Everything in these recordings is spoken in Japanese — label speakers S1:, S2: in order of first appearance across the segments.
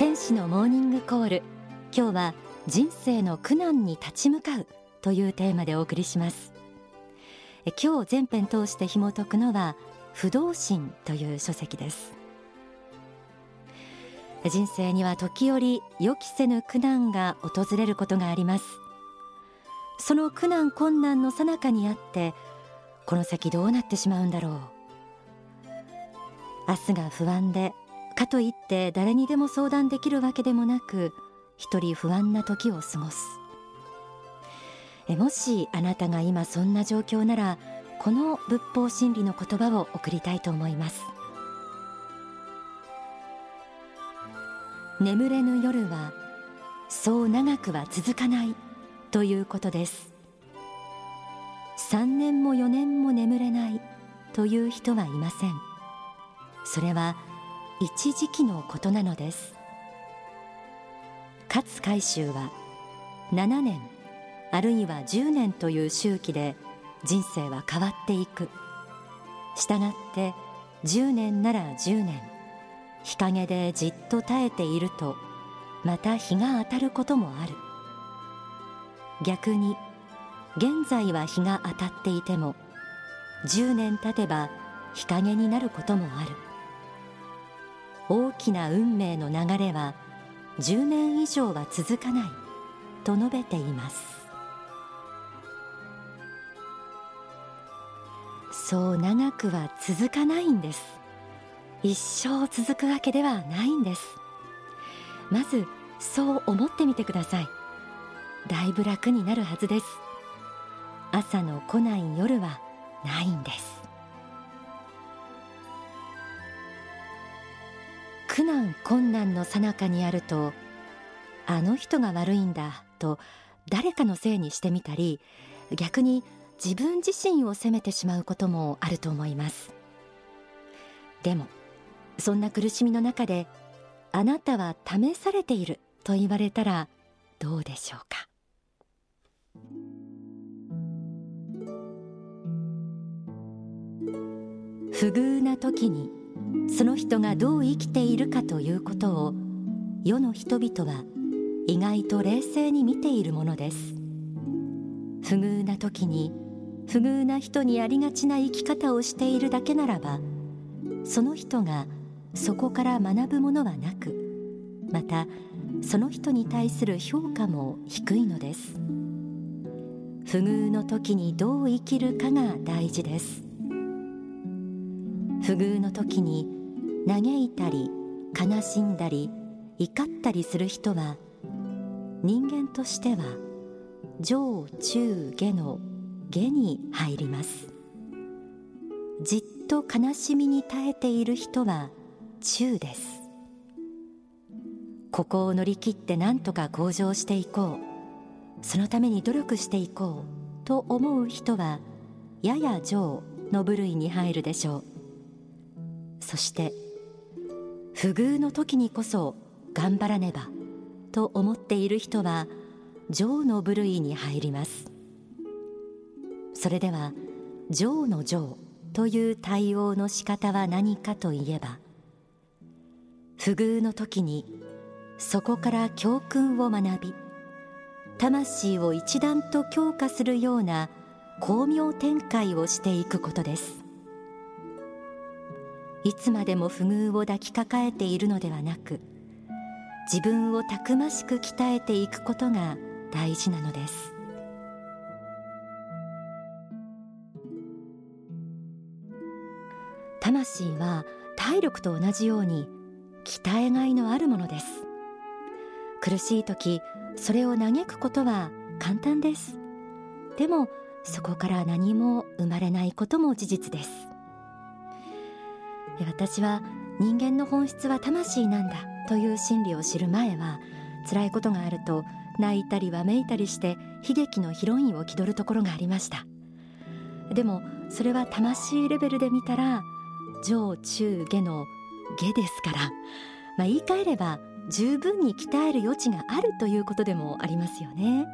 S1: 天使のモーニングコール。今日は人生の苦難に立ち向かうというテーマでお送りします。今日全編通して紐解くのは不動心という書籍です。人生には時折予期せぬ苦難が訪れることがあります。その苦難困難の最中にあってこの先どうなってしまうんだろう。明日が不安でかといって誰にでも相談できるわけでもなく一人不安な時を過ごす。えもしあなたが今そんな状況ならこの仏法真理の言葉を送りたいと思います。眠れぬ夜はそう長くは続かないということです。3年も4年も眠れないという人はいません。それは一時期のことなのです。勝海舟は7年あるいは10年という周期で人生は変わっていく。したがって10年なら10年日陰でじっと耐えているとまた日が当たることもある。逆に現在は日が当たっていても10年経てば日陰になることもある。大きな運命の流れは10年以上は続かないと述べています。そう長くは続かないんです。一生続くわけではないんです。まずそう思ってみてください。だいぶ楽になるはずです。朝の来ない夜はないんです。苦難困難の最中にあるとあの人が悪いんだと誰かのせいにしてみたり逆に自分自身を責めてしまうこともあると思います。でもそんな苦しみの中であなたは試されていると言われたらどうでしょうか？不遇な時にその人がどう生きているかということを世の人々は意外と冷静に見ているものです。不遇な時に不遇な人にありがちな生き方をしているだけならばその人がそこから学ぶものはなくまたその人に対する評価も低いのです。不遇の時にどう生きるかが大事です。不遇の時に嘆いたり悲しんだり怒ったりする人は人間としては上中下の下に入ります。じっと悲しみに耐えている人は中です。ここを乗り切って何とか向上していこう。そのために努力していこう。と思う人はやや上の部類に入るでしょう。そして不遇の時にこそ頑張らねばと思っている人は上の部類に入ります。それでは上の上という対応の仕方は何かといえば不遇の時にそこから教訓を学び魂を一段と強化するような巧妙展開をしていくことです。いつまでも不遇を抱きかかえているのではなく自分をたくましく鍛えていくことが大事なのです。魂は体力と同じように鍛えがいのあるものです。苦しい時それを嘆くことは簡単です。でもそこから何も生まれないことも事実です。私は人間の本質は魂なんだという真理を知る前は辛いことがあると泣いたりわめいたりして悲劇のヒロインを気取るところがありました。でもそれは魂レベルで見たら上中下の下ですから、まあ、言い換えれば十分に鍛える余地があるということでもありますよね、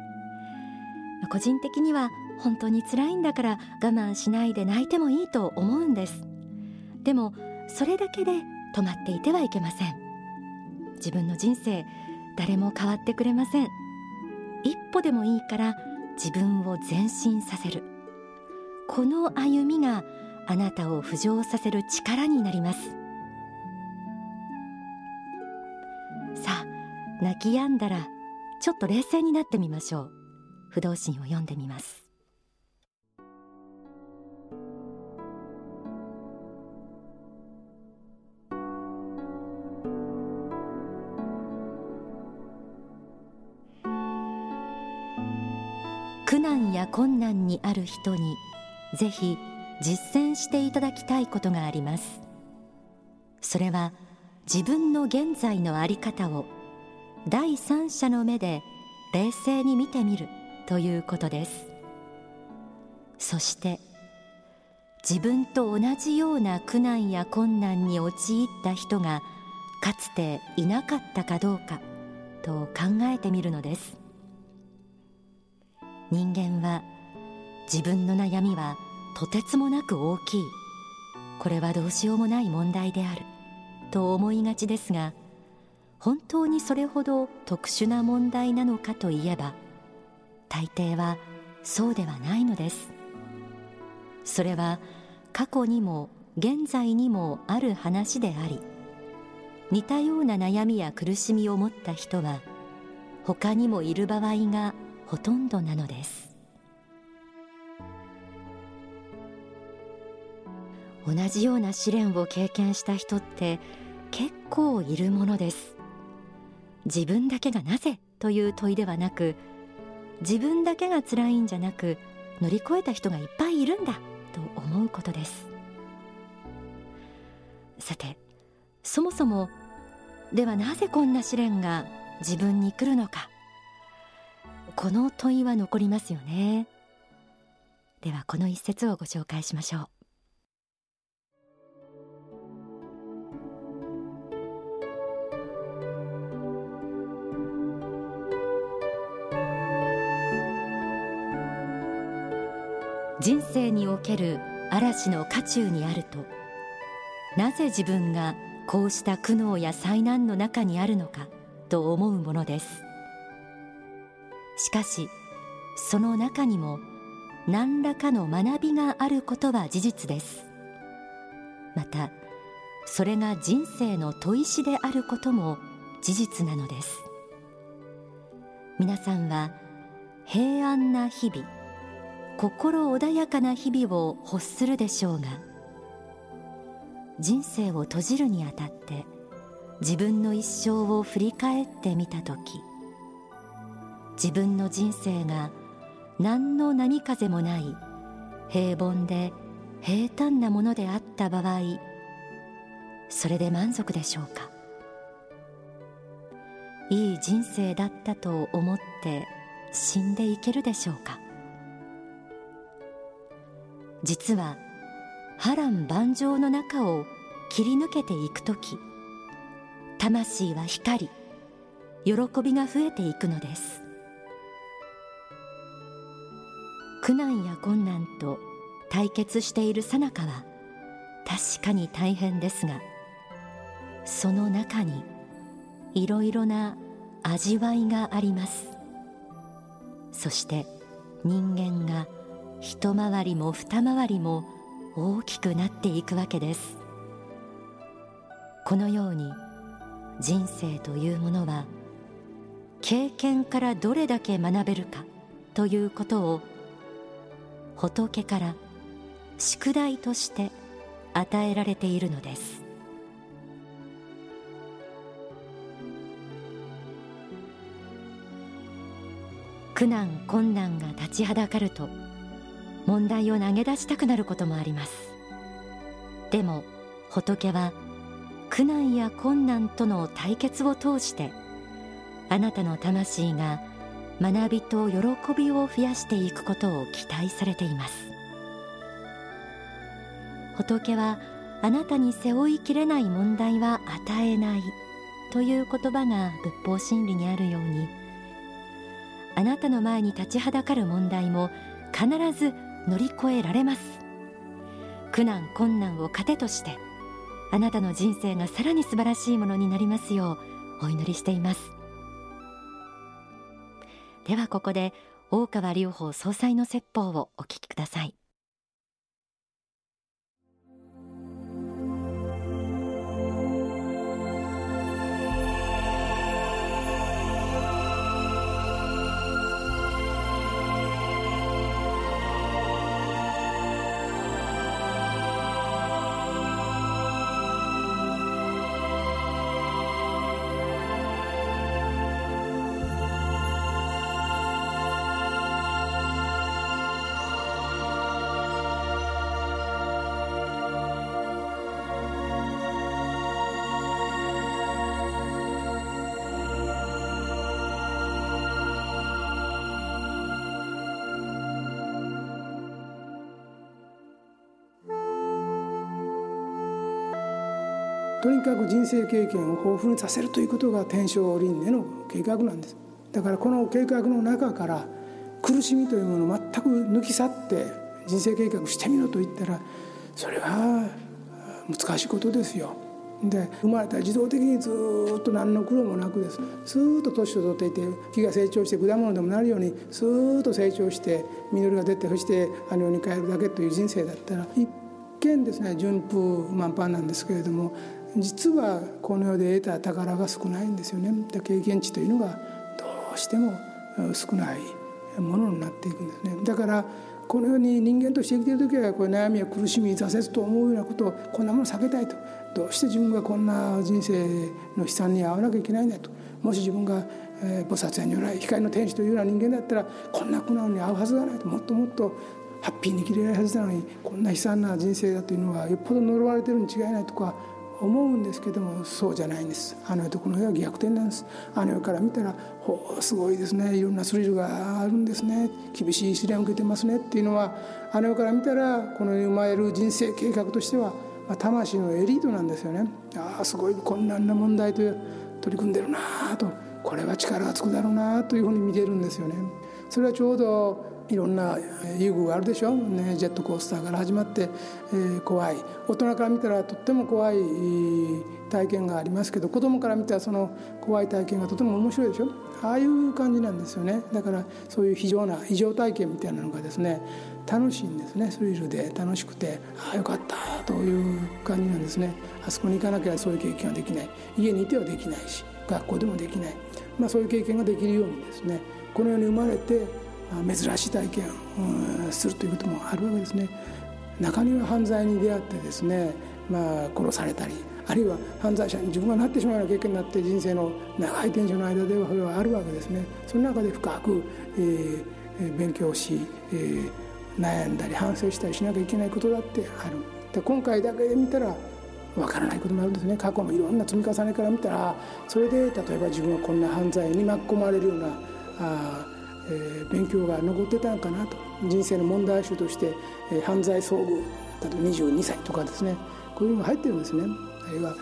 S1: 個人的には本当に辛いんだから我慢しないで泣いてもいいと思うんです。でもそれだけで止まっていてはいけません。自分の人生誰も変わってくれません。一歩でもいいから自分を前進させる。この歩みがあなたを浮上させる力になります。さあ泣き止んだらちょっと冷静になってみましょう。不動心を読んでみます。苦難や困難にある人にぜひ実践していただきたいことがあります。それは自分の現在の在り方を第三者の目で冷静に見てみるということです。そして自分と同じような苦難や困難に陥った人がかつていなかったかどうかと考えてみるのです。人間は自分の悩みはとてつもなく大きい。これはどうしようもない問題である。と思いがちですが本当にそれほど特殊な問題なのかといえば大抵はそうではないのです。それは過去にも現在にもある話であり似たような悩みや苦しみを持った人は他にもいる場合がほとんどなのです。同じような試練を経験した人って結構いるものです。自分だけがなぜという問いではなく自分だけが辛いんじゃなく乗り越えた人がいっぱいいるんだと思うことです。さてそもそもではなぜこんな試練が自分に来るのか。この問いは残りますよね。ではこの一節をご紹介しましょう。人生における嵐の渦中にあるとなぜ自分がこうした苦悩や災難の中にあるのかと思うものです。しかしその中にも何らかの学びがあることは事実です。またそれが人生の砥石であることも事実なのです。皆さんは平安な日々心穏やかな日々を欲するでしょうが人生を閉じるにあたって自分の一生を振り返ってみた時自分の人生が何の波風もない平凡で平坦なものであった場合それで満足でしょうか？いい人生だったと思って死んでいけるでしょうか？実は波乱万丈の中を切り抜けていく時魂は光り喜びが増えていくのです。苦難や困難と対決しているさなかは確かに大変ですがその中にいろいろな味わいがあります。そして人間が一回りも二回りも大きくなっていくわけです。このように人生というものは経験からどれだけ学べるかということを仏から宿題として与えられているのです。苦難困難が立ちはだかると問題を投げ出したくなることもあります。でも仏は苦難や困難との対決を通してあなたの魂が学びと喜びを増やしていくことを期待されています。仏はあなたに背負いきれない問題は与えないという言葉が仏法真理にあるようにあなたの前に立ちはだかる問題も必ず乗り越えられます。苦難困難を糧としてあなたの人生がさらに素晴らしいものになりますようお祈りしています。ではここで大川隆法総裁の説法をお聞きください。
S2: とにかく人生経験を豊富にさせるということが天正輪廻の計画なんです。だからこの計画の中から苦しみというものを全く抜き去って人生計画してみろと言ったらそれは難しいことですよ。で生まれたら自動的にずっと何の苦労もなくです。スーッと年を取っていて木が成長して果物でもなるようにスーッと成長して実りが出てそして羽に帰るだけという人生だったら一見ですね順風満帆なんですけれども実はこの世で得た宝が少ないんですよね。経験値というのがどうしても少ないものになっていくんですね。だからこの世に人間として生きている時はこれ悩みや苦しみ挫折と思うようなことをこんなもの避けたいとどうして自分がこんな人生の悲惨に遭わなきゃいけないんだと。もし自分が、菩薩や如来光の天使というような人間だったらこんな苦難に遭うはずがないと。もっともっとハッピーに生きれるはずなのにこんな悲惨な人生だというのはよっぽど呪われてるに違いないとか思うんですけどもそうじゃないんです。あの世とこの世は逆転なんです。あの世から見たらほうすごいですね。いろんなスリルがあるんですね。厳しい試練を受けてますねっていうのはあの世から見たらこの世に生まれる人生計画としては、魂のエリートなんですよね。ああすごい困難な問題と取り組んでるなとこれは力がつくだろうなというふうに見てるんですよね。それはちょうどいろんな遊具があるでしょ、ね、ジェットコースターから始まって、えー、怖い。大人から見たらとっても怖い体験がありますけど子供から見たらその怖い体験がとても面白いでしょ。ああいう感じなんですよね。だからそういう非常な異常体験みたいなのがですね楽しいんですね。スリルで楽しくてああよかったという感じなんですね。あそこに行かなきゃそういう経験はできない。家にいてはできないし学校でもできない、まあ、そういう経験ができるようにですねこの世に生まれて珍しい体験をするということもあるわけですね。中には犯罪に出会ってですね、まあ、殺されたりあるいは犯罪者に自分がなってしまうような経験になって人生の長い天生の間ではそれはあるわけですね。その中で深く、えー、勉強し、えー、悩んだり反省したりしなきゃいけないことだってある。で今回だけで見たらわからないこともあるんですね。過去のいろんな積み重ねから見たらそれで例えば自分はこんな犯罪に巻き込まれるようなあえー、勉強が残ってたのかなと。人生の問題集として、えー、犯罪遭遇例えば22歳とかですね。こういうのが入ってるんですね。あるいは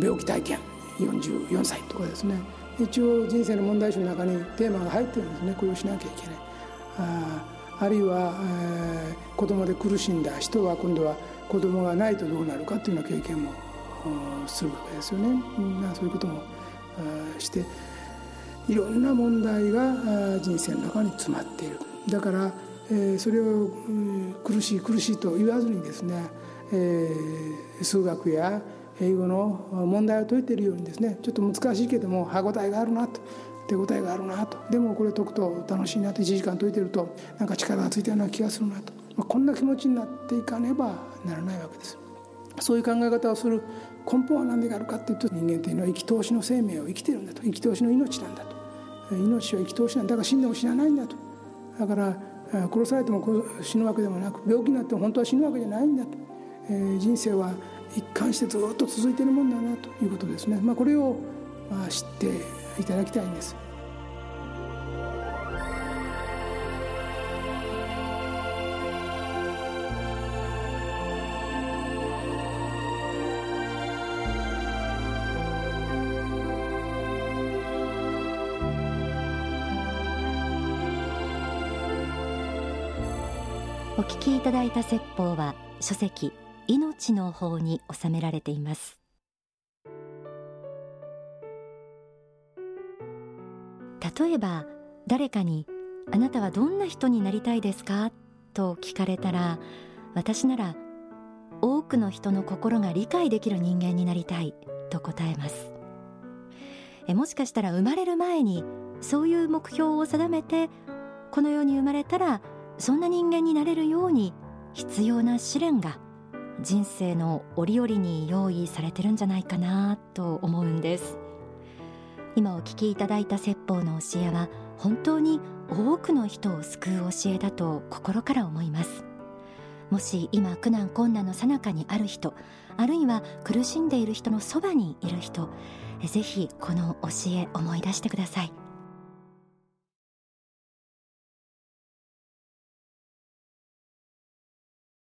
S2: 病気体験44歳とかですね。一応人生の問題集の中にテーマが入ってるんですね。これをしなきゃいけない。ああるいは、えー、子供で苦しんだ人は今度は子供がないとどうなるかというような経験もするわけですよね、そういうこともしていろんな問題が人生の中に詰まっている。だから、えそれを苦しい苦しいと言わずにですね、え数学や英語の問題を解いているようにですねちょっと難しいけども歯応えがあるなと手応えがあるなと。でもこれ解くと楽しいなと1時間解いてるとなんか力がついたような気がするなと、まあ、こんな気持ちになっていかねばならないわけです。そういう考え方をする根本は何であるかっていうと人間というのは生き通しの生命を生きてるんだと。生き通しの命なんだと。命は生き通しなんだから死んでも死なないんだと。だから殺されても死ぬわけでもなく病気になっても本当は死ぬわけじゃないんだと、えー、人生は一貫してずっと続いているもんだなということですね、まあ、これを知っていただきたいんです。
S1: お聞きいただいた説法は書籍命の法に収められています。例えば誰かにあなたはどんな人になりたいですか？と聞かれたら私なら多くの人の心が理解できる人間になりたいと答えます。えもしかしたら生まれる前にそういう目標を定めてこの世に生まれたらそんな人間になれるように必要な試練が人生の折々に用意されてるんじゃないかなと思うんです。今お聞きいただいた説法の教えは本当に多くの人を救う教えだと心から思います。もし今苦難困難の最中にある人あるいは苦しんでいる人のそばにいる人ぜひこの教え思い出してください。